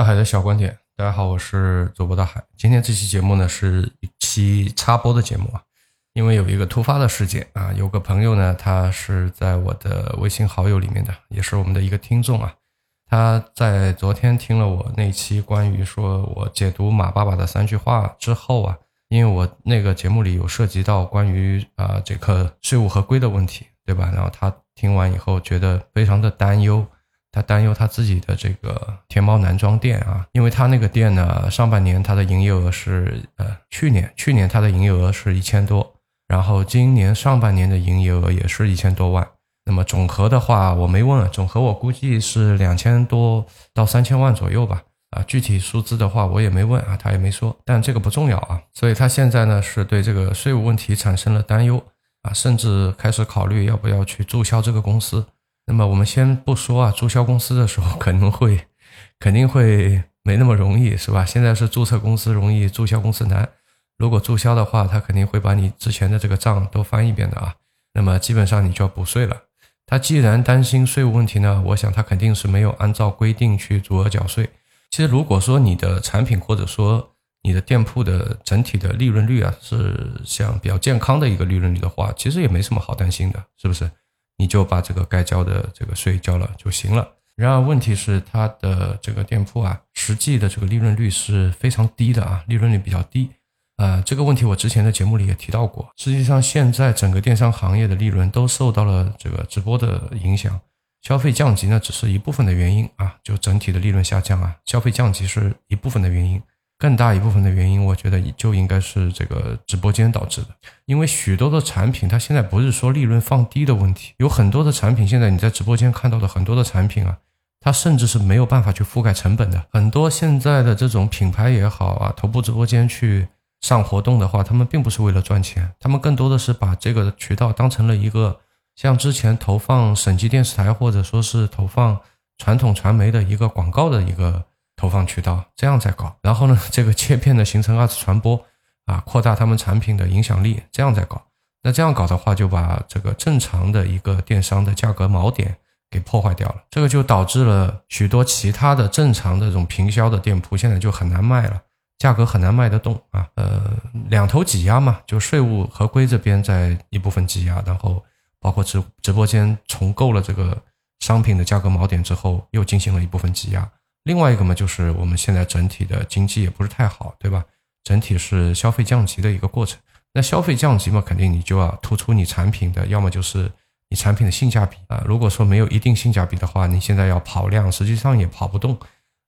大海的小观点，大家好，我是主播大海。今天这期节目呢是一期插播的节目啊，因为有一个突发的事件啊，有个朋友呢，他是在我的微信好友里面的，也是我们的一个听众啊。他在昨天听了我那期关于说我解读马爸爸的三句话之后啊，因为我那个节目里有涉及到关于啊这个税务合规的问题，对吧？然后他听完以后觉得非常的担忧。他担忧他自己的这个天猫男装店啊，因为他那个店呢，上半年他的营业额是呃，去年去年他的营业额是一千多，然后今年上半年的营业额也是一千多万。那么总和的话，我没问，总和我估计是两千多到三千万左右吧。啊，具体数字的话我也没问啊，他也没说，但这个不重要啊。所以他现在呢是对这个税务问题产生了担忧啊，甚至开始考虑要不要去注销这个公司。那么我们先不说啊，注销公司的时候可能会，肯定会没那么容易，是吧？现在是注册公司容易，注销公司难。如果注销的话，他肯定会把你之前的这个账都翻一遍的啊。那么基本上你就要补税了。他既然担心税务问题呢，我想他肯定是没有按照规定去足额缴税。其实如果说你的产品或者说你的店铺的整体的利润率啊是像比较健康的一个利润率的话，其实也没什么好担心的，是不是？你就把这个该交的这个税交了就行了。然而问题是，它的这个店铺啊，实际的这个利润率是非常低的啊，利润率比较低。呃，这个问题我之前的节目里也提到过。实际上，现在整个电商行业的利润都受到了这个直播的影响，消费降级呢只是一部分的原因啊，就整体的利润下降啊，消费降级是一部分的原因。更大一部分的原因，我觉得就应该是这个直播间导致的。因为许多的产品，它现在不是说利润放低的问题，有很多的产品，现在你在直播间看到的很多的产品啊，它甚至是没有办法去覆盖成本的。很多现在的这种品牌也好啊，头部直播间去上活动的话，他们并不是为了赚钱，他们更多的是把这个渠道当成了一个像之前投放省级电视台或者说是投放传统传媒的一个广告的一个。投放渠道这样在搞，然后呢，这个切片的形成二次传播啊，扩大他们产品的影响力，这样在搞。那这样搞的话，就把这个正常的一个电商的价格锚点给破坏掉了。这个就导致了许多其他的正常的这种平销的店铺现在就很难卖了，价格很难卖得动啊。呃，两头挤压嘛，就税务合规这边在一部分挤压，然后包括直直播间重构了这个商品的价格锚点之后，又进行了一部分挤压。另外一个嘛，就是我们现在整体的经济也不是太好，对吧？整体是消费降级的一个过程。那消费降级嘛，肯定你就要突出你产品的，要么就是你产品的性价比啊。如果说没有一定性价比的话，你现在要跑量，实际上也跑不动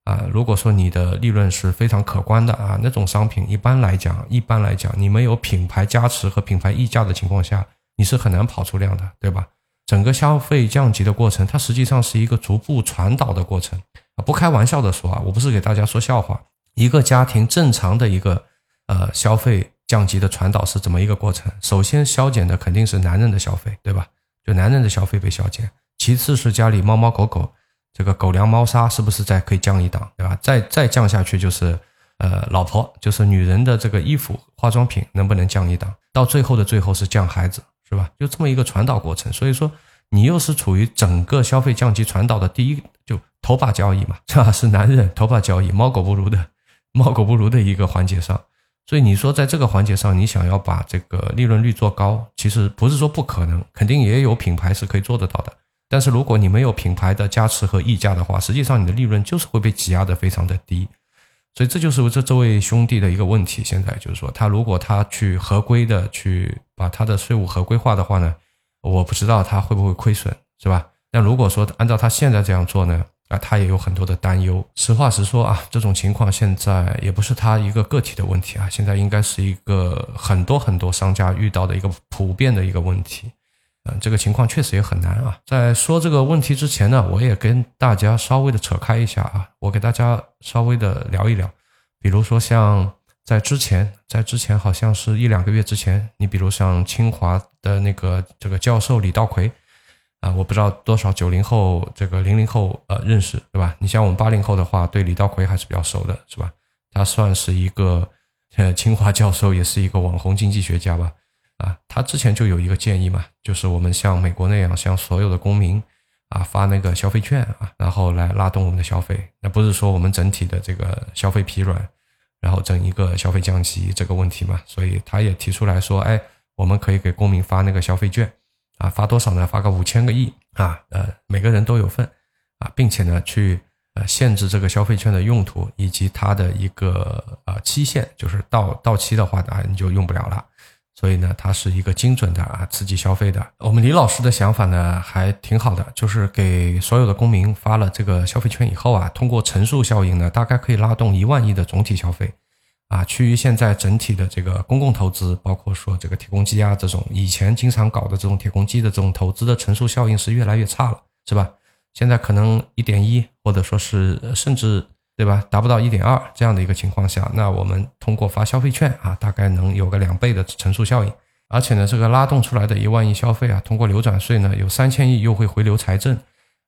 啊。如果说你的利润是非常可观的啊，那种商品一般来讲，一般来讲，你没有品牌加持和品牌溢价的情况下，你是很难跑出量的，对吧？整个消费降级的过程，它实际上是一个逐步传导的过程。啊不开玩笑的说啊，我不是给大家说笑话。一个家庭正常的一个呃消费降级的传导是怎么一个过程？首先削减的肯定是男人的消费，对吧？就男人的消费被削减。其次是家里猫猫狗狗这个狗粮猫砂是不是再可以降一档，对吧？再再降下去就是呃老婆，就是女人的这个衣服化妆品能不能降一档？到最后的最后是降孩子，是吧？就这么一个传导过程。所以说你又是处于整个消费降级传导的第一就。头把交易嘛，这是男人头把交易，猫狗不如的，猫狗不如的一个环节上，所以你说在这个环节上，你想要把这个利润率做高，其实不是说不可能，肯定也有品牌是可以做得到的。但是如果你没有品牌的加持和溢价的话，实际上你的利润就是会被挤压的非常的低。所以这就是这这位兄弟的一个问题。现在就是说，他如果他去合规的去把他的税务合规化的话呢，我不知道他会不会亏损，是吧？但如果说按照他现在这样做呢？啊，他也有很多的担忧。实话实说啊，这种情况现在也不是他一个个体的问题啊，现在应该是一个很多很多商家遇到的一个普遍的一个问题。嗯，这个情况确实也很难啊。在说这个问题之前呢，我也跟大家稍微的扯开一下啊，我给大家稍微的聊一聊。比如说像在之前，在之前好像是一两个月之前，你比如像清华的那个这个教授李道奎。啊，我不知道多少九零后、这个零零后呃认识，对吧？你像我们八零后的话，对李道葵还是比较熟的，是吧？他算是一个呃清华教授，也是一个网红经济学家吧？啊，他之前就有一个建议嘛，就是我们像美国那样，像所有的公民啊发那个消费券啊，然后来拉动我们的消费。那不是说我们整体的这个消费疲软，然后整一个消费降级这个问题嘛？所以他也提出来说，哎，我们可以给公民发那个消费券啊，发多少呢？发个五千个亿啊，呃，每个人都有份啊，并且呢去。呃，限制这个消费券的用途以及它的一个呃期限，就是到到期的话啊，你就用不了了。所以呢，它是一个精准的啊刺激消费的。我们李老师的想法呢还挺好的，就是给所有的公民发了这个消费券以后啊，通过乘数效应呢，大概可以拉动一万亿的总体消费啊。趋于现在整体的这个公共投资，包括说这个铁公鸡啊这种以前经常搞的这种铁公鸡的这种投资的乘数效应是越来越差了，是吧？现在可能一点一，或者说是甚至对吧，达不到一点二这样的一个情况下，那我们通过发消费券啊，大概能有个两倍的乘数效应。而且呢，这个拉动出来的一万亿消费啊，通过流转税呢，有三千亿又会回流财政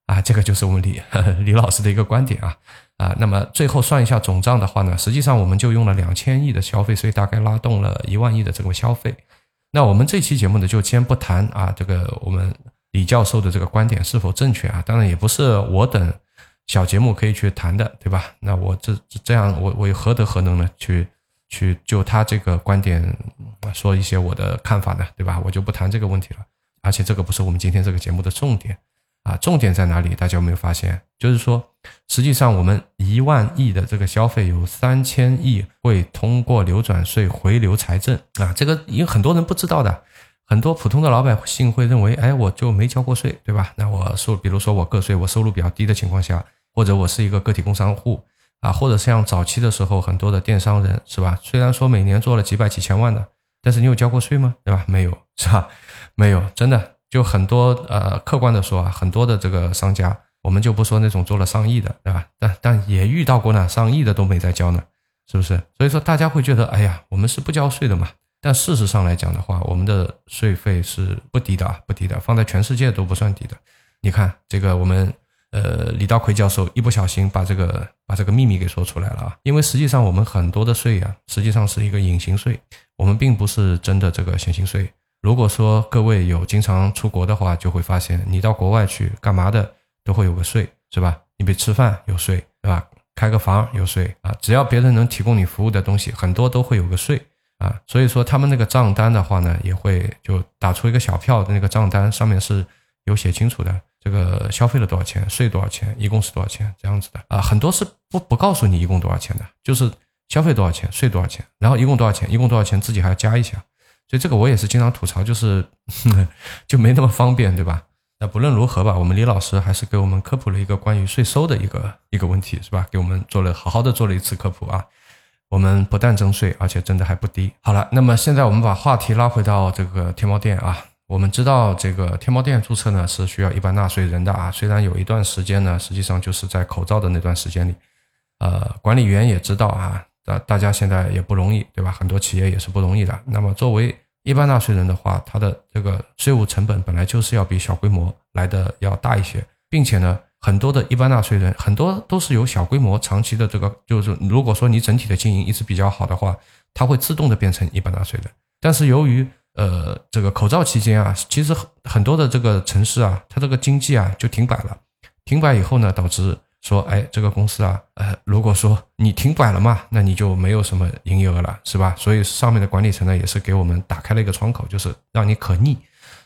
啊，这个就是我们李 李老师的一个观点啊啊。那么最后算一下总账的话呢，实际上我们就用了两千亿的消费税，大概拉动了一万亿的这个消费。那我们这期节目呢，就先不谈啊，这个我们。李教授的这个观点是否正确啊？当然也不是我等小节目可以去谈的，对吧？那我这这样，我我何德何能呢？去去就他这个观点说一些我的看法呢，对吧？我就不谈这个问题了。而且这个不是我们今天这个节目的重点啊，重点在哪里？大家有没有发现？就是说，实际上我们一万亿的这个消费有三千亿会通过流转税回流财政啊，这个有很多人不知道的。很多普通的老百姓会认为，哎，我就没交过税，对吧？那我收，比如说我个税，我收入比较低的情况下，或者我是一个个体工商户啊，或者像早期的时候很多的电商人，是吧？虽然说每年做了几百几千万的，但是你有交过税吗？对吧？没有，是吧？没有，真的就很多呃，客观的说啊，很多的这个商家，我们就不说那种做了上亿的，对吧？但但也遇到过呢，上亿的都没在交呢，是不是？所以说大家会觉得，哎呀，我们是不交税的嘛。但事实上来讲的话，我们的税费是不低的啊，不低的，放在全世界都不算低的。你看这个，我们呃李道奎教授一不小心把这个把这个秘密给说出来了啊。因为实际上我们很多的税呀，实际上是一个隐形税，我们并不是真的这个显形税。如果说各位有经常出国的话，就会发现你到国外去干嘛的都会有个税，是吧？你比如吃饭有税，对吧？开个房有税啊，只要别人能提供你服务的东西，很多都会有个税。啊，所以说他们那个账单的话呢，也会就打出一个小票的那个账单，上面是有写清楚的，这个消费了多少钱，税多少钱，一共是多少钱这样子的啊。很多是不不告诉你一共多少钱的，就是消费多少钱，税多少钱，然后一共多少钱，一共多少钱自己还要加一下。所以这个我也是经常吐槽，就是 就没那么方便，对吧？那不论如何吧，我们李老师还是给我们科普了一个关于税收的一个一个问题，是吧？给我们做了好好的做了一次科普啊。我们不但征税，而且征的还不低。好了，那么现在我们把话题拉回到这个天猫店啊。我们知道这个天猫店注册呢是需要一般纳税人的啊。虽然有一段时间呢，实际上就是在口罩的那段时间里，呃，管理员也知道啊，大大家现在也不容易，对吧？很多企业也是不容易的。那么作为一般纳税人的话，他的这个税务成本本来就是要比小规模来的要大一些，并且呢。很多的一般纳税人，很多都是有小规模、长期的这个，就是如果说你整体的经营一直比较好的话，它会自动的变成一般纳税人。但是由于呃这个口罩期间啊，其实很很多的这个城市啊，它这个经济啊就停摆了。停摆以后呢，导致说，哎，这个公司啊，呃，如果说你停摆了嘛，那你就没有什么营业额了，是吧？所以上面的管理层呢，也是给我们打开了一个窗口，就是让你可逆。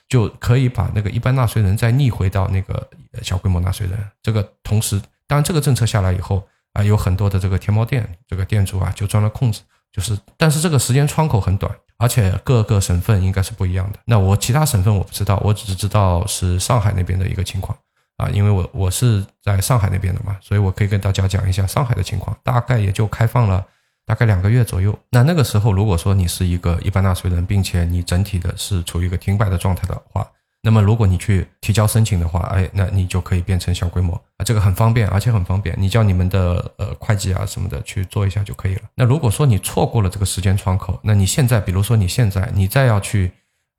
就可以把那个一般纳税人再逆回到那个小规模纳税人。这个同时，当然这个政策下来以后啊，有很多的这个天猫店这个店主啊就钻了空子。就是，但是这个时间窗口很短，而且各个省份应该是不一样的。那我其他省份我不知道，我只知道是上海那边的一个情况啊，因为我我是在上海那边的嘛，所以我可以跟大家讲一下上海的情况，大概也就开放了。大概两个月左右，那那个时候，如果说你是一个一般纳税人，并且你整体的是处于一个停摆的状态的话，那么如果你去提交申请的话，哎，那你就可以变成小规模啊，这个很方便，而且很方便，你叫你们的呃会计啊什么的去做一下就可以了。那如果说你错过了这个时间窗口，那你现在，比如说你现在你再要去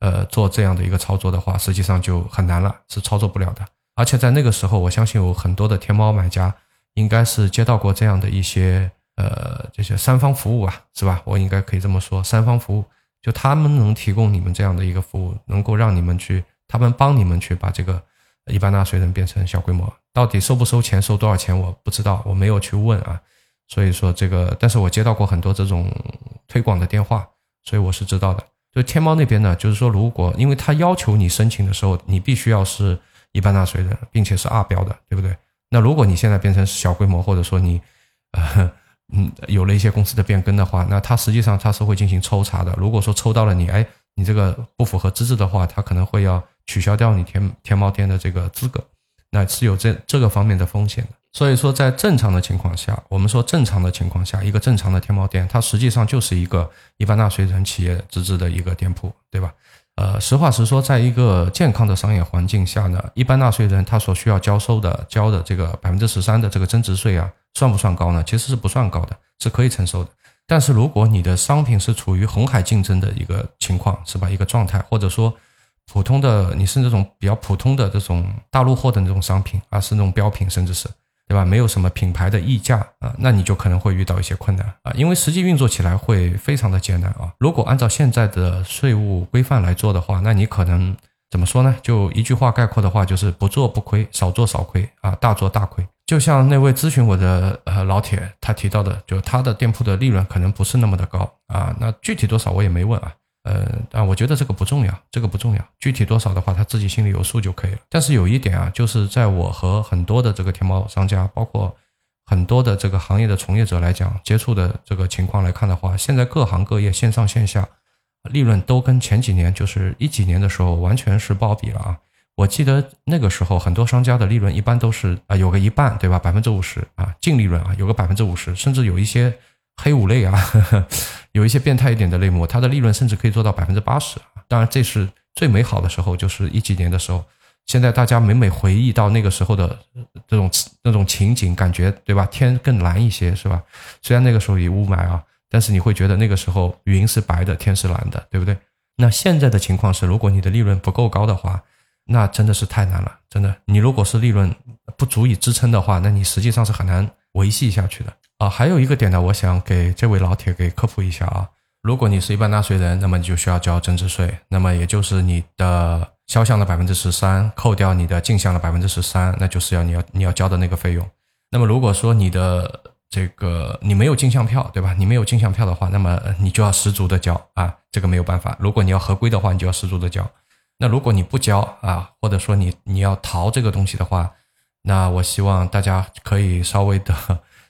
呃做这样的一个操作的话，实际上就很难了，是操作不了的。而且在那个时候，我相信有很多的天猫买家应该是接到过这样的一些。呃，这些三方服务啊，是吧？我应该可以这么说，三方服务就他们能提供你们这样的一个服务，能够让你们去，他们帮你们去把这个一般纳税人变成小规模，到底收不收钱，收多少钱我不知道，我没有去问啊。所以说这个，但是我接到过很多这种推广的电话，所以我是知道的。就天猫那边呢，就是说如果因为他要求你申请的时候，你必须要是一般纳税人，并且是二标的，对不对？那如果你现在变成小规模，或者说你，呃，嗯，有了一些公司的变更的话，那他实际上他是会进行抽查的。如果说抽到了你，哎，你这个不符合资质的话，他可能会要取消掉你天天猫店的这个资格，那是有这这个方面的风险的。所以说，在正常的情况下，我们说正常的情况下，一个正常的天猫店，它实际上就是一个一般纳税人企业资质的一个店铺，对吧？呃，实话实说，在一个健康的商业环境下呢，一般纳税人他所需要交收的交的这个百分之十三的这个增值税啊，算不算高呢？其实是不算高的，是可以承受的。但是如果你的商品是处于红海竞争的一个情况，是吧？一个状态，或者说普通的你是那种比较普通的这种大陆货的那种商品啊，是那种标品，甚至是。对吧？没有什么品牌的溢价啊，那你就可能会遇到一些困难啊，因为实际运作起来会非常的艰难啊。如果按照现在的税务规范来做的话，那你可能怎么说呢？就一句话概括的话，就是不做不亏，少做少亏啊，大做大亏。就像那位咨询我的呃老铁他提到的，就他的店铺的利润可能不是那么的高啊，那具体多少我也没问啊。呃啊，我觉得这个不重要，这个不重要，具体多少的话，他自己心里有数就可以了。但是有一点啊，就是在我和很多的这个天猫商家，包括很多的这个行业的从业者来讲，接触的这个情况来看的话，现在各行各业线上线下利润都跟前几年就是一几年的时候完全是暴比了啊！我记得那个时候很多商家的利润一般都是啊有个一半对吧，百分之五十啊净利润啊有个百分之五十，甚至有一些。黑五类啊，有一些变态一点的类目，它的利润甚至可以做到百分之八十！当然，这是最美好的时候，就是一几年的时候。现在大家每每回忆到那个时候的这种那种情景，感觉对吧？天更蓝一些，是吧？虽然那个时候有雾霾啊，但是你会觉得那个时候云是白的，天是蓝的，对不对？那现在的情况是，如果你的利润不够高的话，那真的是太难了，真的。你如果是利润不足以支撑的话，那你实际上是很难维系下去的。啊，还有一个点呢，我想给这位老铁给科普一下啊。如果你是一般纳税人，那么你就需要交增值税，那么也就是你的销项的百分之十三，扣掉你的进项的百分之十三，那就是要你要你要交的那个费用。那么如果说你的这个你没有进项票，对吧？你没有进项票的话，那么你就要十足的交啊，这个没有办法。如果你要合规的话，你就要十足的交。那如果你不交啊，或者说你你要逃这个东西的话，那我希望大家可以稍微的。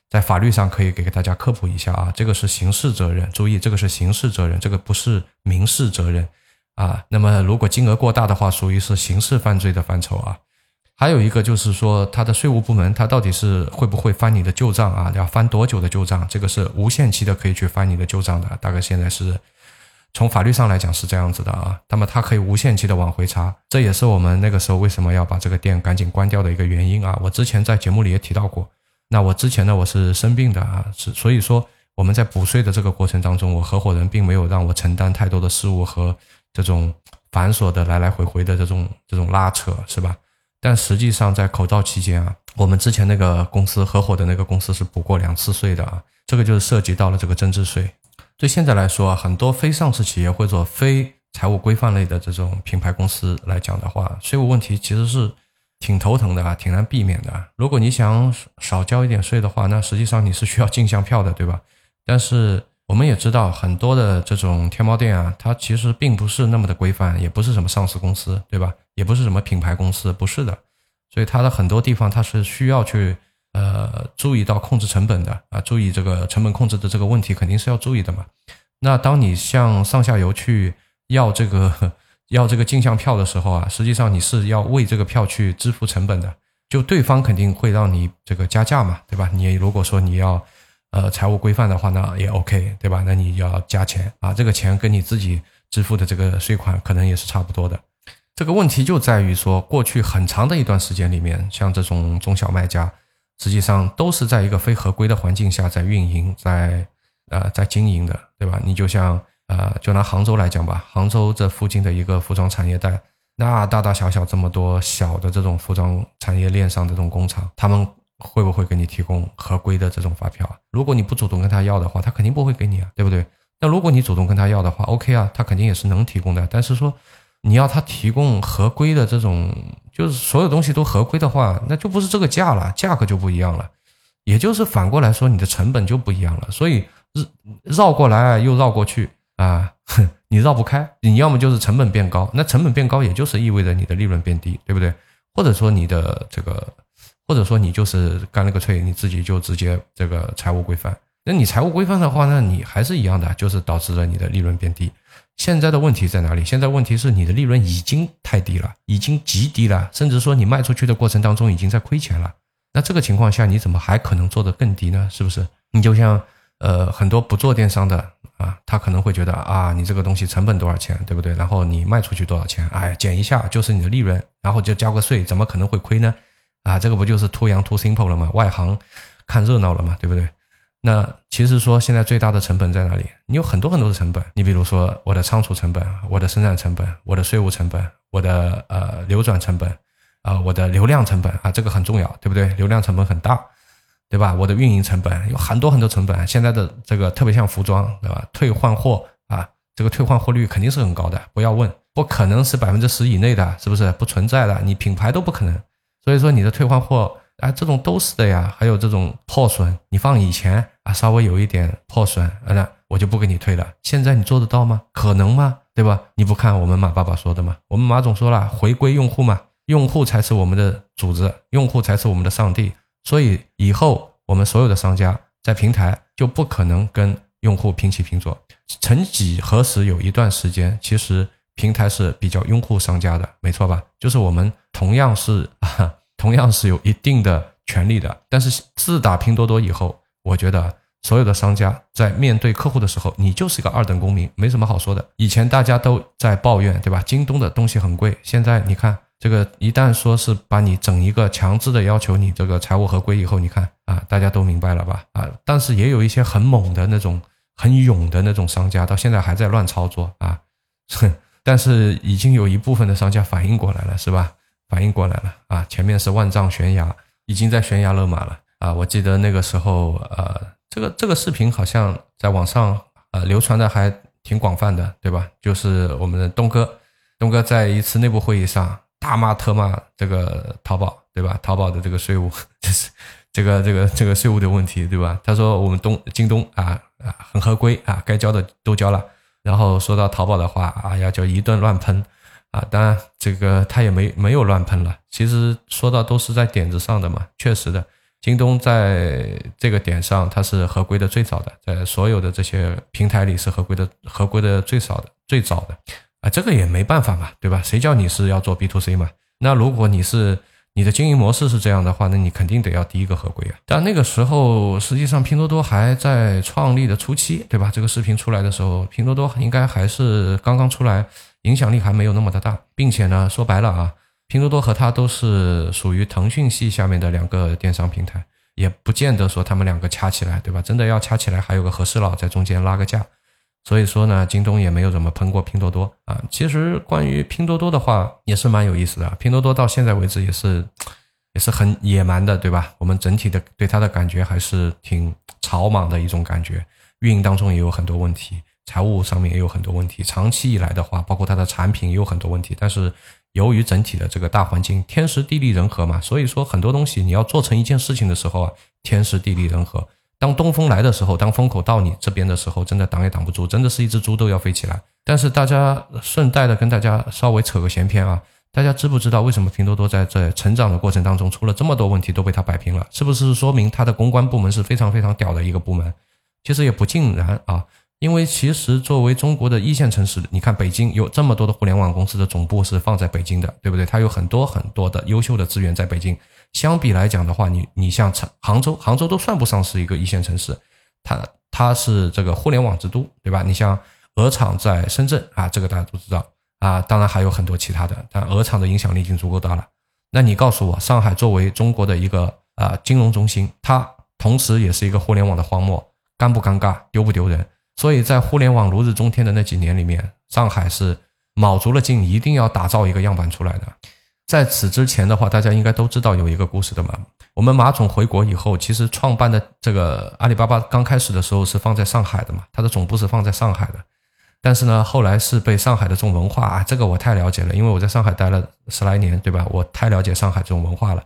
在法律上可以给大家科普一下啊，这个是刑事责任，注意这个是刑事责任，这个不是民事责任啊。那么如果金额过大的话，属于是刑事犯罪的范畴啊。还有一个就是说，他的税务部门他到底是会不会翻你的旧账啊？要翻多久的旧账？这个是无限期的可以去翻你的旧账的，大概现在是从法律上来讲是这样子的啊。那么他可以无限期的往回查，这也是我们那个时候为什么要把这个店赶紧关掉的一个原因啊。我之前在节目里也提到过。那我之前呢，我是生病的啊，是所以说我们在补税的这个过程当中，我合伙人并没有让我承担太多的事务和这种繁琐的来来回回的这种这种拉扯，是吧？但实际上在口罩期间啊，我们之前那个公司合伙的那个公司是补过两次税的啊，这个就是涉及到了这个增值税。对现在来说啊，很多非上市企业或者非财务规范类的这种品牌公司来讲的话，税务问题其实是。挺头疼的啊，挺难避免的。如果你想少交一点税的话，那实际上你是需要进项票的，对吧？但是我们也知道，很多的这种天猫店啊，它其实并不是那么的规范，也不是什么上市公司，对吧？也不是什么品牌公司，不是的。所以它的很多地方它是需要去呃注意到控制成本的啊，注意这个成本控制的这个问题肯定是要注意的嘛。那当你向上下游去要这个。要这个进项票的时候啊，实际上你是要为这个票去支付成本的，就对方肯定会让你这个加价嘛，对吧？你如果说你要呃财务规范的话，呢也 OK，对吧？那你要加钱啊，这个钱跟你自己支付的这个税款可能也是差不多的。这个问题就在于说，过去很长的一段时间里面，像这种中小卖家，实际上都是在一个非合规的环境下在运营，在呃在经营的，对吧？你就像。呃，就拿杭州来讲吧，杭州这附近的一个服装产业带，那大大小小这么多小的这种服装产业链上的这种工厂，他们会不会给你提供合规的这种发票啊？如果你不主动跟他要的话，他肯定不会给你啊，对不对？那如果你主动跟他要的话，OK 啊，他肯定也是能提供的。但是说，你要他提供合规的这种，就是所有东西都合规的话，那就不是这个价了，价格就不一样了。也就是反过来说，你的成本就不一样了。所以绕绕过来又绕过去啊，哼 你绕不开。你要么就是成本变高，那成本变高也就是意味着你的利润变低，对不对？或者说你的这个，或者说你就是干了个脆，你自己就直接这个财务规范。那你财务规范的话，那你还是一样的，就是导致了你的利润变低。现在的问题在哪里？现在问题是你的利润已经太低了，已经极低了，甚至说你卖出去的过程当中已经在亏钱了。那这个情况下，你怎么还可能做得更低呢？是不是？你就像呃很多不做电商的啊，他可能会觉得啊，你这个东西成本多少钱，对不对？然后你卖出去多少钱？哎，减一下就是你的利润，然后就交个税，怎么可能会亏呢？啊，这个不就是 too young too simple 了吗？外行看热闹了嘛，对不对？那其实说现在最大的成本在哪里？你有很多很多的成本，你比如说我的仓储成本、我的生产成本、我的税务成本、我的呃流转成本，啊，我的流量成本啊，这个很重要，对不对？流量成本很大，对吧？我的运营成本有很多很多成本。现在的这个特别像服装，对吧？退换货啊，这个退换货率肯定是很高的，不要问，不可能是百分之十以内的，是不是？不存在的，你品牌都不可能。所以说你的退换货。啊，这种都是的呀，还有这种破损，你放以前啊，稍微有一点破损，那我就不给你退了。现在你做得到吗？可能吗？对吧？你不看我们马爸爸说的吗？我们马总说了，回归用户嘛，用户才是我们的组织，用户才是我们的上帝。所以以后我们所有的商家在平台就不可能跟用户平起平坐。曾几何时，有一段时间，其实平台是比较拥护商家的，没错吧？就是我们同样是。同样是有一定的权利的，但是自打拼多多以后，我觉得所有的商家在面对客户的时候，你就是个二等公民，没什么好说的。以前大家都在抱怨，对吧？京东的东西很贵，现在你看这个，一旦说是把你整一个强制的要求你这个财务合规以后，你看啊，大家都明白了吧？啊，但是也有一些很猛的那种、很勇的那种商家，到现在还在乱操作啊。哼 但是已经有一部分的商家反应过来了，是吧？反应过来了啊！前面是万丈悬崖，已经在悬崖勒马了啊！我记得那个时候，呃，这个这个视频好像在网上呃流传的还挺广泛的，对吧？就是我们的东哥，东哥在一次内部会议上大骂特骂这个淘宝，对吧？淘宝的这个税务，就是这个这个这个税务的问题，对吧？他说我们东京东啊啊很合规啊，该交的都交了。然后说到淘宝的话，哎呀，就一顿乱喷。啊，当然，这个他也没没有乱喷了。其实说到都是在点子上的嘛，确实的。京东在这个点上，它是合规的最早的，在所有的这些平台里是合规的，合规的最少的，最早的。啊，这个也没办法嘛，对吧？谁叫你是要做 B to C 嘛？那如果你是你的经营模式是这样的话，那你肯定得要第一个合规啊。但那个时候，实际上拼多多还在创立的初期，对吧？这个视频出来的时候，拼多多应该还是刚刚出来。影响力还没有那么的大，并且呢，说白了啊，拼多多和它都是属于腾讯系下面的两个电商平台，也不见得说他们两个掐起来，对吧？真的要掐起来，还有个和事佬在中间拉个架。所以说呢，京东也没有怎么喷过拼多多啊。其实关于拼多多的话，也是蛮有意思的。拼多多到现在为止也是 也是很野蛮的，对吧？我们整体的对它的感觉还是挺草莽的一种感觉，运营当中也有很多问题。财务上面也有很多问题，长期以来的话，包括它的产品也有很多问题。但是由于整体的这个大环境，天时地利人和嘛，所以说很多东西你要做成一件事情的时候啊，天时地利人和。当东风来的时候，当风口到你这边的时候，真的挡也挡不住，真的是一只猪都要飞起来。但是大家顺带的跟大家稍微扯个闲篇啊，大家知不知道为什么拼多多在这成长的过程当中出了这么多问题都被他摆平了？是不是说明他的公关部门是非常非常屌的一个部门？其实也不尽然啊。因为其实作为中国的一线城市，你看北京有这么多的互联网公司的总部是放在北京的，对不对？它有很多很多的优秀的资源在北京。相比来讲的话，你你像成杭州，杭州都算不上是一个一线城市，它它是这个互联网之都，对吧？你像鹅厂在深圳啊，这个大家都知道啊。当然还有很多其他的，但鹅厂的影响力已经足够大了。那你告诉我，上海作为中国的一个啊金融中心，它同时也是一个互联网的荒漠，尴不尴尬，丢不丢人？所以在互联网如日中天的那几年里面，上海是卯足了劲，一定要打造一个样板出来的。在此之前的话，大家应该都知道有一个故事的嘛。我们马总回国以后，其实创办的这个阿里巴巴刚开始的时候是放在上海的嘛，它的总部是放在上海的。但是呢，后来是被上海的这种文化啊，这个我太了解了，因为我在上海待了十来年，对吧？我太了解上海这种文化了。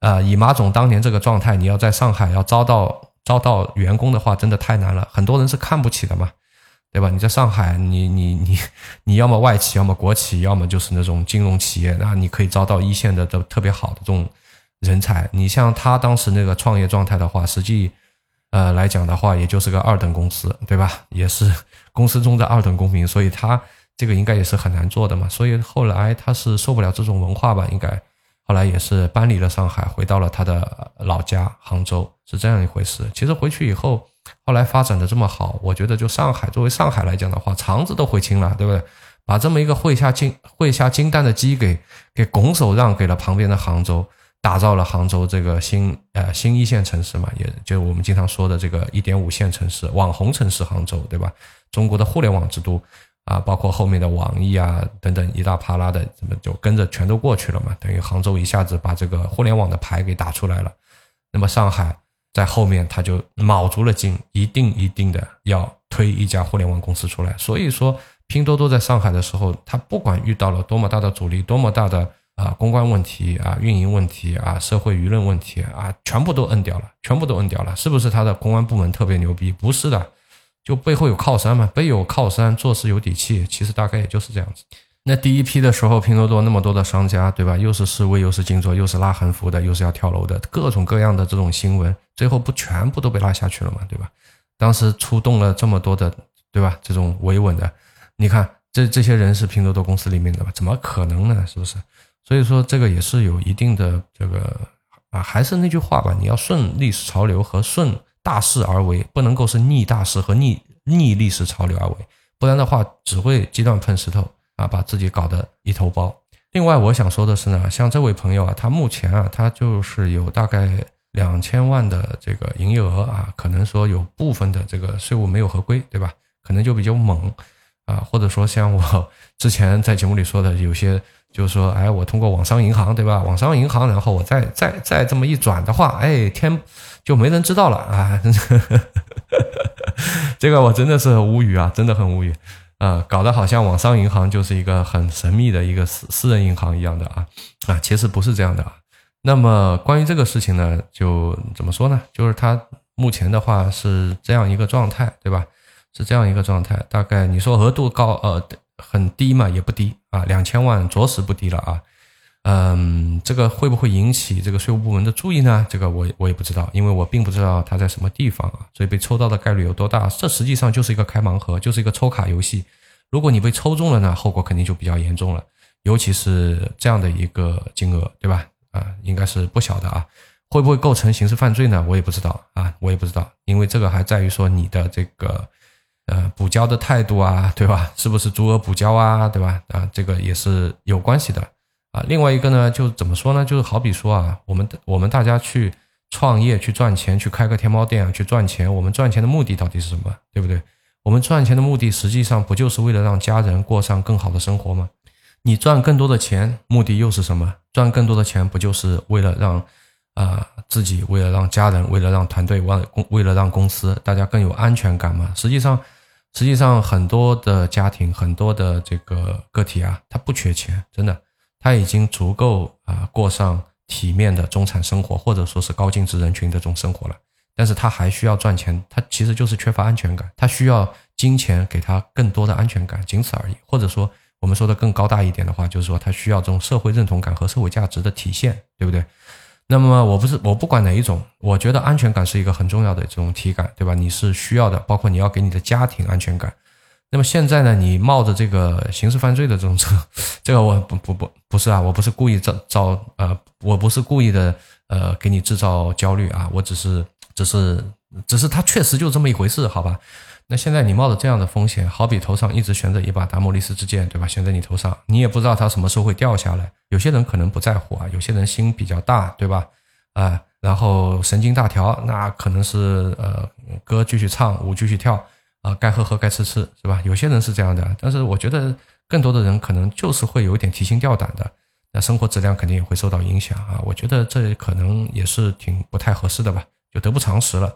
啊，以马总当年这个状态，你要在上海要招到招到员工的话，真的太难了。很多人是看不起的嘛，对吧？你在上海，你你你你要么外企，要么国企，要么就是那种金融企业，那你可以招到一线的都特别好的这种人才。你像他当时那个创业状态的话，实际呃来讲的话，也就是个二等公司，对吧？也是公司中的二等公民，所以他这个应该也是很难做的嘛。所以后来他是受不了这种文化吧，应该。后来也是搬离了上海，回到了他的老家杭州，是这样一回事。其实回去以后，后来发展的这么好，我觉得就上海作为上海来讲的话，肠子都悔青了，对不对？把这么一个会下金会下金蛋的鸡给给拱手让给了旁边的杭州，打造了杭州这个新呃新一线城市嘛，也就我们经常说的这个一点五线城市、网红城市杭州，对吧？中国的互联网之都。啊，包括后面的网易啊等等一大啪啦的，怎么就跟着全都过去了嘛？等于杭州一下子把这个互联网的牌给打出来了。那么上海在后面他就卯足了劲，一定一定的要推一家互联网公司出来。所以说，拼多多在上海的时候，他不管遇到了多么大的阻力，多么大的啊公关问题啊、运营问题啊、社会舆论问题啊，全部都摁掉了，全部都摁掉了。是不是他的公关部门特别牛逼？不是的。就背后有靠山嘛，背有靠山，做事有底气，其实大概也就是这样子。那第一批的时候，拼多多那么多的商家，对吧？又是示威，又是静坐，又是拉横幅的，又是要跳楼的，各种各样的这种新闻，最后不全部都被拉下去了嘛，对吧？当时出动了这么多的，对吧？这种维稳的，你看这这些人是拼多多公司里面的吧？怎么可能呢？是不是？所以说这个也是有一定的这个啊，还是那句话吧，你要顺历史潮流和顺。大势而为，不能够是逆大势和逆逆历史潮流而为，不然的话只会鸡蛋碰石头啊，把自己搞得一头包。另外，我想说的是呢，像这位朋友啊，他目前啊，他就是有大概两千万的这个营业额啊，可能说有部分的这个税务没有合规，对吧？可能就比较猛啊，或者说像我之前在节目里说的，有些就是说，哎，我通过网商银行，对吧？网商银行，然后我再再再这么一转的话，哎，天。就没人知道了啊！这个我真的是无语啊，真的很无语啊，搞得好像网商银行就是一个很神秘的一个私私人银行一样的啊啊，其实不是这样的啊。那么关于这个事情呢，就怎么说呢？就是它目前的话是这样一个状态，对吧？是这样一个状态，大概你说额度高呃很低嘛，也不低啊，两千万着实不低了啊。嗯，这个会不会引起这个税务部门的注意呢？这个我我也不知道，因为我并不知道他在什么地方啊，所以被抽到的概率有多大？这实际上就是一个开盲盒，就是一个抽卡游戏。如果你被抽中了呢，后果肯定就比较严重了，尤其是这样的一个金额，对吧？啊，应该是不小的啊。会不会构成刑事犯罪呢？我也不知道啊，我也不知道，因为这个还在于说你的这个呃补交的态度啊，对吧？是不是足额补交啊，对吧？啊，这个也是有关系的。啊，另外一个呢，就怎么说呢？就是好比说啊，我们我们大家去创业、去赚钱、去开个天猫店啊，去赚钱。我们赚钱的目的到底是什么？对不对？我们赚钱的目的实际上不就是为了让家人过上更好的生活吗？你赚更多的钱，目的又是什么？赚更多的钱不就是为了让啊自己，为了让家人，为了让团队，为公，为了让公司大家更有安全感吗？实际上，实际上很多的家庭，很多的这个个体啊，他不缺钱，真的。他已经足够啊过上体面的中产生活，或者说是高净值人群的这种生活了。但是他还需要赚钱，他其实就是缺乏安全感，他需要金钱给他更多的安全感，仅此而已。或者说，我们说的更高大一点的话，就是说他需要这种社会认同感和社会价值的体现，对不对？那么我不是我不管哪一种，我觉得安全感是一个很重要的这种体感，对吧？你是需要的，包括你要给你的家庭安全感。那么现在呢？你冒着这个刑事犯罪的这种这，这个我不不不不是啊，我不是故意造造呃，我不是故意的呃，给你制造焦虑啊，我只是只是只是他确实就这么一回事，好吧？那现在你冒着这样的风险，好比头上一直悬着一把达摩利斯之剑，对吧？悬在你头上，你也不知道它什么时候会掉下来。有些人可能不在乎啊，有些人心比较大，对吧？啊，然后神经大条，那可能是呃，歌继续唱，舞继续跳。啊，该喝喝，该吃吃，是吧？有些人是这样的，但是我觉得更多的人可能就是会有点提心吊胆的，那生活质量肯定也会受到影响啊。我觉得这可能也是挺不太合适的吧，就得不偿失了。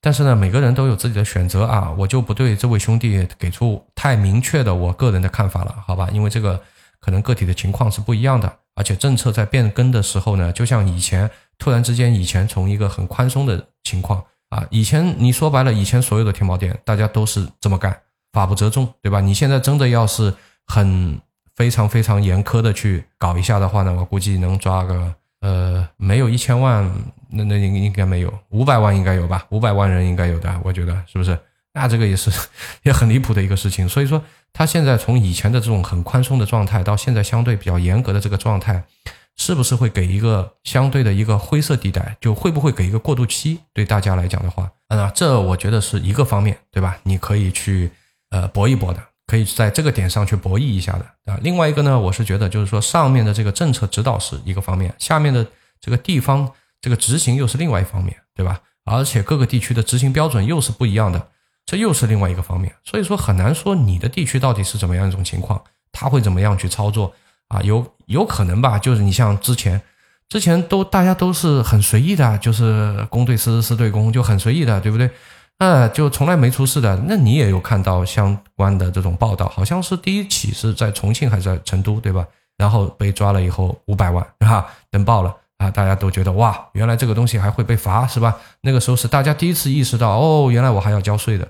但是呢，每个人都有自己的选择啊，我就不对这位兄弟给出太明确的我个人的看法了，好吧？因为这个可能个体的情况是不一样的，而且政策在变更的时候呢，就像以前突然之间，以前从一个很宽松的情况啊，以前你说白了，以前所有的天猫店大家都是这么干，法不责众，对吧？你现在真的要是很非常非常严苛的去搞一下的话呢，我估计能抓个。呃，没有一千万，那那应应该没有五百万应该有吧？五百万人应该有的，我觉得是不是？那这个也是也很离谱的一个事情。所以说，他现在从以前的这种很宽松的状态，到现在相对比较严格的这个状态，是不是会给一个相对的一个灰色地带？就会不会给一个过渡期？对大家来讲的话，啊，这我觉得是一个方面，对吧？你可以去呃搏一搏的。可以在这个点上去博弈一下的啊。另外一个呢，我是觉得就是说，上面的这个政策指导是一个方面，下面的这个地方这个执行又是另外一方面，对吧？而且各个地区的执行标准又是不一样的，这又是另外一个方面。所以说很难说你的地区到底是怎么样一种情况，他会怎么样去操作啊？有有可能吧？就是你像之前之前都大家都是很随意的，就是公对私，私对公，就很随意的，对不对？呃，就从来没出事的，那你也有看到相关的这种报道，好像是第一起是在重庆还是在成都，对吧？然后被抓了以后五百万，是吧？登报了啊，大家都觉得哇，原来这个东西还会被罚，是吧？那个时候是大家第一次意识到，哦，原来我还要交税的。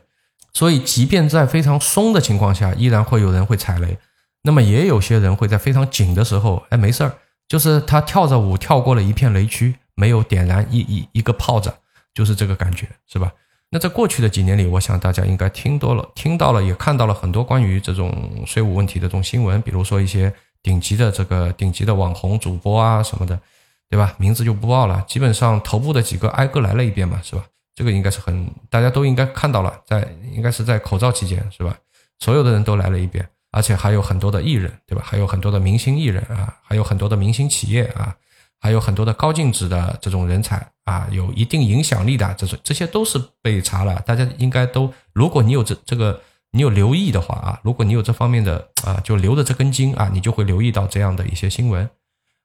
所以，即便在非常松的情况下，依然会有人会踩雷。那么，也有些人会在非常紧的时候，哎，没事儿，就是他跳着舞跳过了一片雷区，没有点燃一一一个炮子，就是这个感觉，是吧？那在过去的几年里，我想大家应该听多了，听到了，也看到了很多关于这种税务问题的这种新闻，比如说一些顶级的这个顶级的网红主播啊什么的，对吧？名字就不报了，基本上头部的几个挨个来了一遍嘛，是吧？这个应该是很大家都应该看到了，在应该是在口罩期间，是吧？所有的人都来了一遍，而且还有很多的艺人，对吧？还有很多的明星艺人啊，还有很多的明星企业啊。还有很多的高净值的这种人才啊，有一定影响力的这种，这些都是被查了。大家应该都，如果你有这这个，你有留意的话啊，如果你有这方面的啊，就留着这根筋啊，你就会留意到这样的一些新闻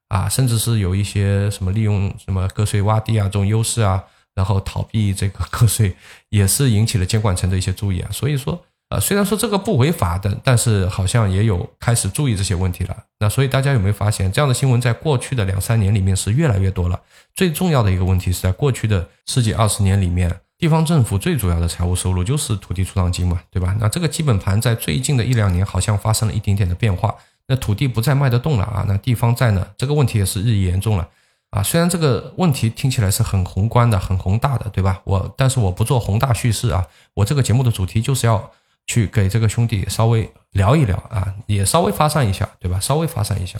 啊，甚至是有一些什么利用什么个税洼地啊这种优势啊，然后逃避这个 个税，也是引起了监管层的一些注意啊。所以说。呃，虽然说这个不违法的，但是好像也有开始注意这些问题了。那所以大家有没有发现，这样的新闻在过去的两三年里面是越来越多了？最重要的一个问题是在过去的十几二十年里面，地方政府最主要的财务收入就是土地出让金嘛，对吧？那这个基本盘在最近的一两年好像发生了一点点的变化，那土地不再卖得动了啊，那地方债呢？这个问题也是日益严重了啊。虽然这个问题听起来是很宏观的、很宏大的，对吧？我但是我不做宏大叙事啊，我这个节目的主题就是要。去给这个兄弟稍微聊一聊啊，也稍微发散一下，对吧？稍微发散一下。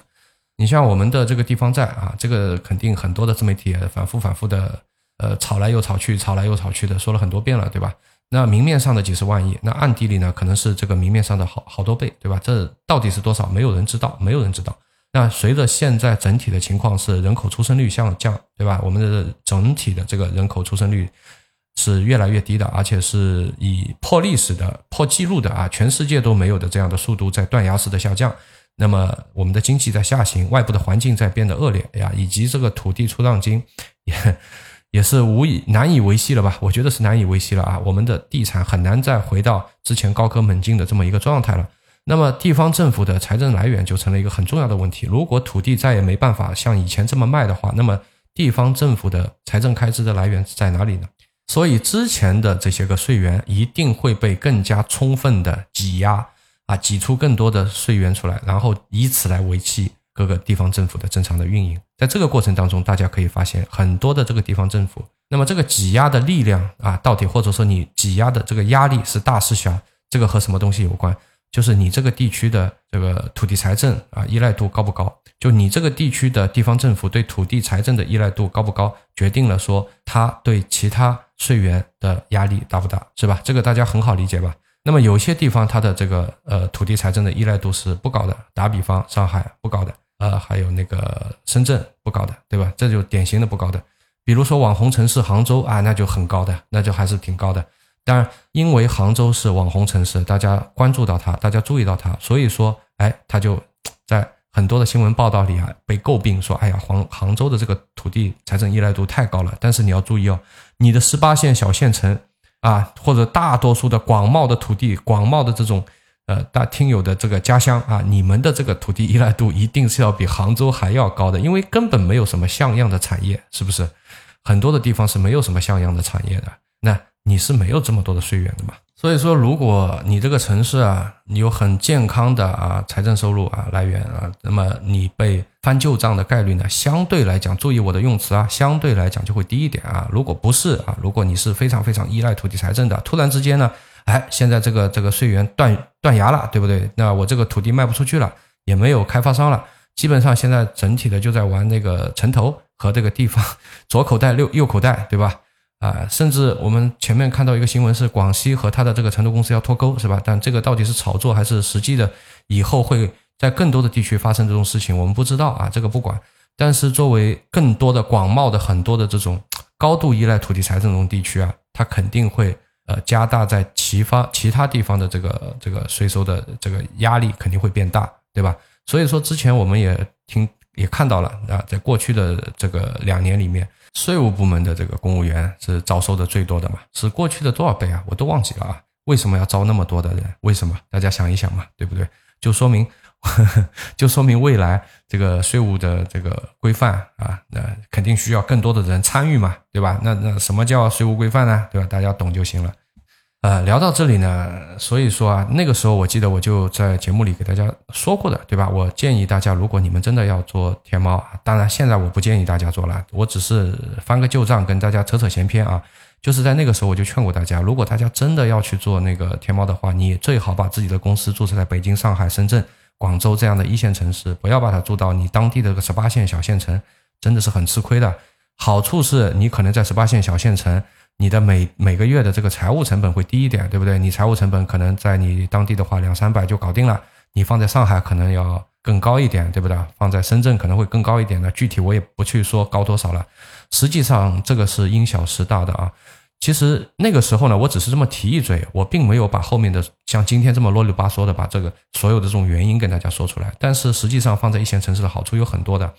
你像我们的这个地方债啊，这个肯定很多的自媒体反复反复的，呃，炒来又炒去，炒来又炒去的，说了很多遍了，对吧？那明面上的几十万亿，那暗地里呢，可能是这个明面上的好好多倍，对吧？这到底是多少？没有人知道，没有人知道。那随着现在整体的情况是人口出生率下降，对吧？我们的整体的这个人口出生率。是越来越低的，而且是以破历史的、破纪录的啊，全世界都没有的这样的速度在断崖式的下降。那么我们的经济在下行，外部的环境在变得恶劣呀，以及这个土地出让金也 也是无以难以维系了吧？我觉得是难以维系了啊，我们的地产很难再回到之前高歌猛进的这么一个状态了。那么地方政府的财政来源就成了一个很重要的问题。如果土地再也没办法像以前这么卖的话，那么地方政府的财政开支的来源在哪里呢？所以之前的这些个税源一定会被更加充分的挤压啊，挤出更多的税源出来，然后以此来维系各个地方政府的正常的运营。在这个过程当中，大家可以发现很多的这个地方政府，那么这个挤压的力量啊，到底或者说你挤压的这个压力是大是小，这个和什么东西有关？就是你这个地区的这个土地财政啊依赖度高不高？就你这个地区的地方政府对土地财政的依赖度高不高，决定了说它对其他税源的压力大不大，是吧？这个大家很好理解吧？那么有些地方它的这个呃土地财政的依赖度是不高的，打比方上海不高的，呃还有那个深圳不高的，对吧？这就典型的不高的。比如说网红城市杭州啊，那就很高的，那就还是挺高的。当然，因为杭州是网红城市，大家关注到它，大家注意到它，所以说，哎，它就在很多的新闻报道里啊被诟病说，哎呀，杭杭州的这个土地财政依赖度太高了。但是你要注意哦，你的十八线小县城啊，或者大多数的广袤的土地、广袤的这种呃大听友的这个家乡啊，你们的这个土地依赖度一定是要比杭州还要高的，因为根本没有什么像样的产业，是不是？很多的地方是没有什么像样的产业的，那你是没有这么多的税源的嘛？所以说，如果你这个城市啊，你有很健康的啊财政收入啊来源啊，那么你被翻旧账的概率呢，相对来讲，注意我的用词啊，相对来讲就会低一点啊。如果不是啊，如果你是非常非常依赖土地财政的，突然之间呢，哎，现在这个这个税源断断崖了，对不对？那我这个土地卖不出去了，也没有开发商了，基本上现在整体的就在玩那个城投和这个地方左口袋右右口袋，对吧？啊，甚至我们前面看到一个新闻是广西和他的这个成都公司要脱钩，是吧？但这个到底是炒作还是实际的？以后会在更多的地区发生这种事情，我们不知道啊，这个不管。但是作为更多的广袤的很多的这种高度依赖土地财政这种地区啊，它肯定会呃加大在其方其他地方的这个这个税收的这个压力肯定会变大，对吧？所以说之前我们也听也看到了啊，在过去的这个两年里面。税务部门的这个公务员是招收的最多的嘛？是过去的多少倍啊？我都忘记了啊！为什么要招那么多的人？为什么？大家想一想嘛，对不对？就说明，就说明未来这个税务的这个规范啊，那肯定需要更多的人参与嘛，对吧？那那什么叫税务规范呢？对吧？大家懂就行了。呃，聊到这里呢，所以说啊，那个时候我记得我就在节目里给大家说过的，对吧？我建议大家，如果你们真的要做天猫，当然现在我不建议大家做了，我只是翻个旧账跟大家扯扯闲篇啊。就是在那个时候我就劝过大家，如果大家真的要去做那个天猫的话，你最好把自己的公司注册在北京、上海、深圳、广州这样的一线城市，不要把它做到你当地的个十八线小县城，真的是很吃亏的。好处是你可能在十八线小县城。你的每每个月的这个财务成本会低一点，对不对？你财务成本可能在你当地的话两三百就搞定了，你放在上海可能要更高一点，对不对？放在深圳可能会更高一点的，具体我也不去说高多少了。实际上这个是因小失大的啊。其实那个时候呢，我只是这么提一嘴，我并没有把后面的像今天这么啰里吧嗦的把这个所有的这种原因跟大家说出来。但是实际上放在一线城市的好处有很多的。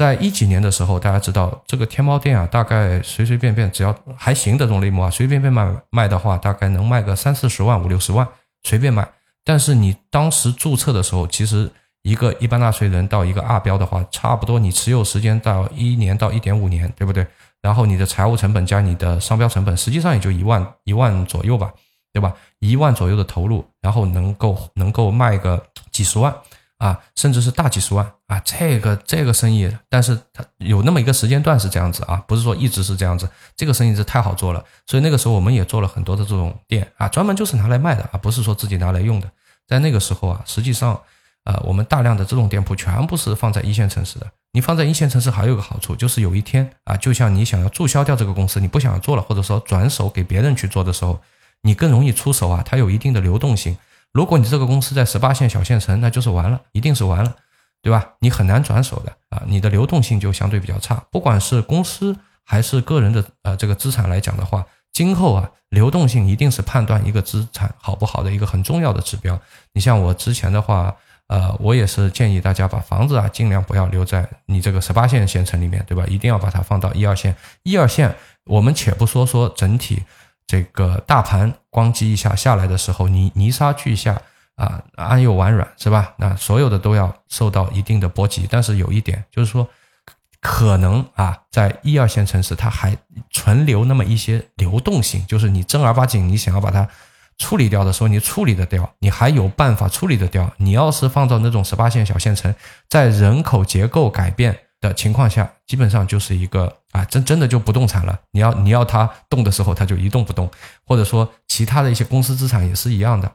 在一几年的时候，大家知道这个天猫店啊，大概随随便便只要还行的这种类目啊，随随便便卖卖的话，大概能卖个三四十万、五六十万，随便卖。但是你当时注册的时候，其实一个一般纳税人到一个二标的话，差不多你持有时间到一年到一点五年，对不对？然后你的财务成本加你的商标成本，实际上也就一万一万左右吧，对吧？一万左右的投入，然后能够能够卖个几十万。啊，甚至是大几十万啊，这个这个生意，但是它有那么一个时间段是这样子啊，不是说一直是这样子。这个生意是太好做了，所以那个时候我们也做了很多的这种店啊，专门就是拿来卖的啊，不是说自己拿来用的。在那个时候啊，实际上，呃，我们大量的这种店铺全部是放在一线城市的。你放在一线城市还有个好处，就是有一天啊，就像你想要注销掉这个公司，你不想要做了，或者说转手给别人去做的时候，你更容易出手啊，它有一定的流动性。如果你这个公司在十八线小县城，那就是完了，一定是完了，对吧？你很难转手的啊，你的流动性就相对比较差。不管是公司还是个人的呃这个资产来讲的话，今后啊流动性一定是判断一个资产好不好的一个很重要的指标。你像我之前的话，呃，我也是建议大家把房子啊尽量不要留在你这个十八线县城里面，对吧？一定要把它放到一二线。一二线，我们且不说说整体。这个大盘咣叽一下下来的时候，泥泥沙俱下啊，安又完软，是吧？那所有的都要受到一定的波及。但是有一点就是说，可能啊，在一二线城市，它还存留那么一些流动性，就是你正儿八经你想要把它处理掉的时候，你处理得掉，你还有办法处理得掉。你要是放到那种十八线小县城，在人口结构改变。的情况下，基本上就是一个啊，真真的就不动产了。你要你要它动的时候，它就一动不动，或者说其他的一些公司资产也是一样的。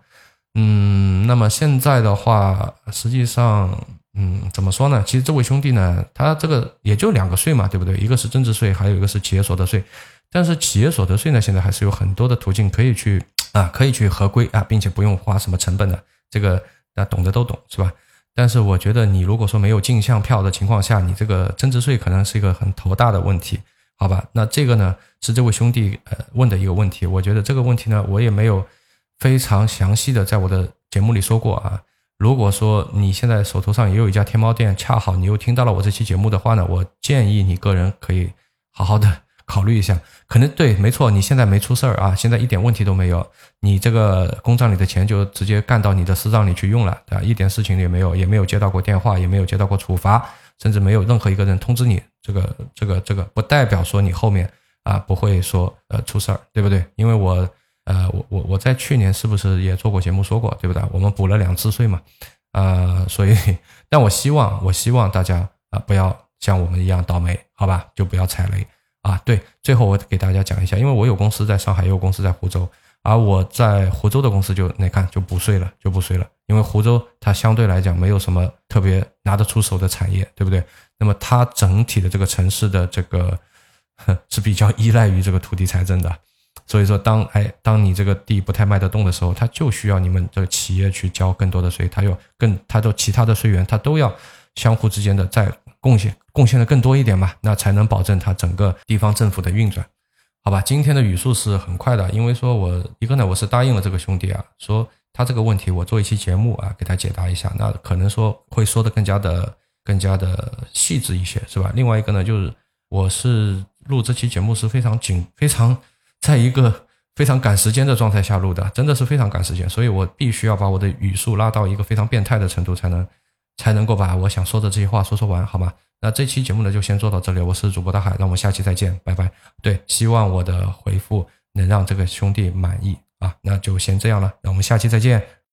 嗯，那么现在的话，实际上，嗯，怎么说呢？其实这位兄弟呢，他这个也就两个税嘛，对不对？一个是增值税，还有一个是企业所得税。但是企业所得税呢，现在还是有很多的途径可以去啊，可以去合规啊，并且不用花什么成本的。这个那懂的都懂，是吧？但是我觉得，你如果说没有进项票的情况下，你这个增值税可能是一个很头大的问题，好吧？那这个呢是这位兄弟呃问的一个问题。我觉得这个问题呢，我也没有非常详细的在我的节目里说过啊。如果说你现在手头上也有一家天猫店，恰好你又听到了我这期节目的话呢，我建议你个人可以好好的考虑一下。可能对，没错，你现在没出事儿啊，现在一点问题都没有，你这个公账里的钱就直接干到你的私账里去用了，对吧？一点事情也没有，也没有接到过电话，也没有接到过处罚，甚至没有任何一个人通知你。这个这个这个不代表说你后面啊不会说呃出事儿，对不对？因为我呃我我我在去年是不是也做过节目说过，对不对？我们补了两次税嘛。啊，所以，但我希望，我希望大家啊，不要像我们一样倒霉，好吧？就不要踩雷啊。对，最后我给大家讲一下，因为我有公司在上海，也有公司在湖州，而我在湖州的公司就你看就不税了，就不税了，因为湖州它相对来讲没有什么特别拿得出手的产业，对不对？那么它整体的这个城市的这个是比较依赖于这个土地财政的。所以说，当哎，当你这个地不太卖得动的时候，他就需要你们这个企业去交更多的税，他有更，他的其他的税源，他都要相互之间的在贡献，贡献的更多一点嘛，那才能保证他整个地方政府的运转，好吧？今天的语速是很快的，因为说我一个呢，我是答应了这个兄弟啊，说他这个问题我做一期节目啊，给他解答一下，那可能说会说的更加的更加的细致一些，是吧？另外一个呢，就是我是录这期节目是非常紧，非常。在一个非常赶时间的状态下录的，真的是非常赶时间，所以我必须要把我的语速拉到一个非常变态的程度，才能才能够把我想说的这些话说说完，好吗？那这期节目呢，就先做到这里。我是主播大海，那我们下期再见，拜拜。对，希望我的回复能让这个兄弟满意啊，那就先这样了，那我们下期再见。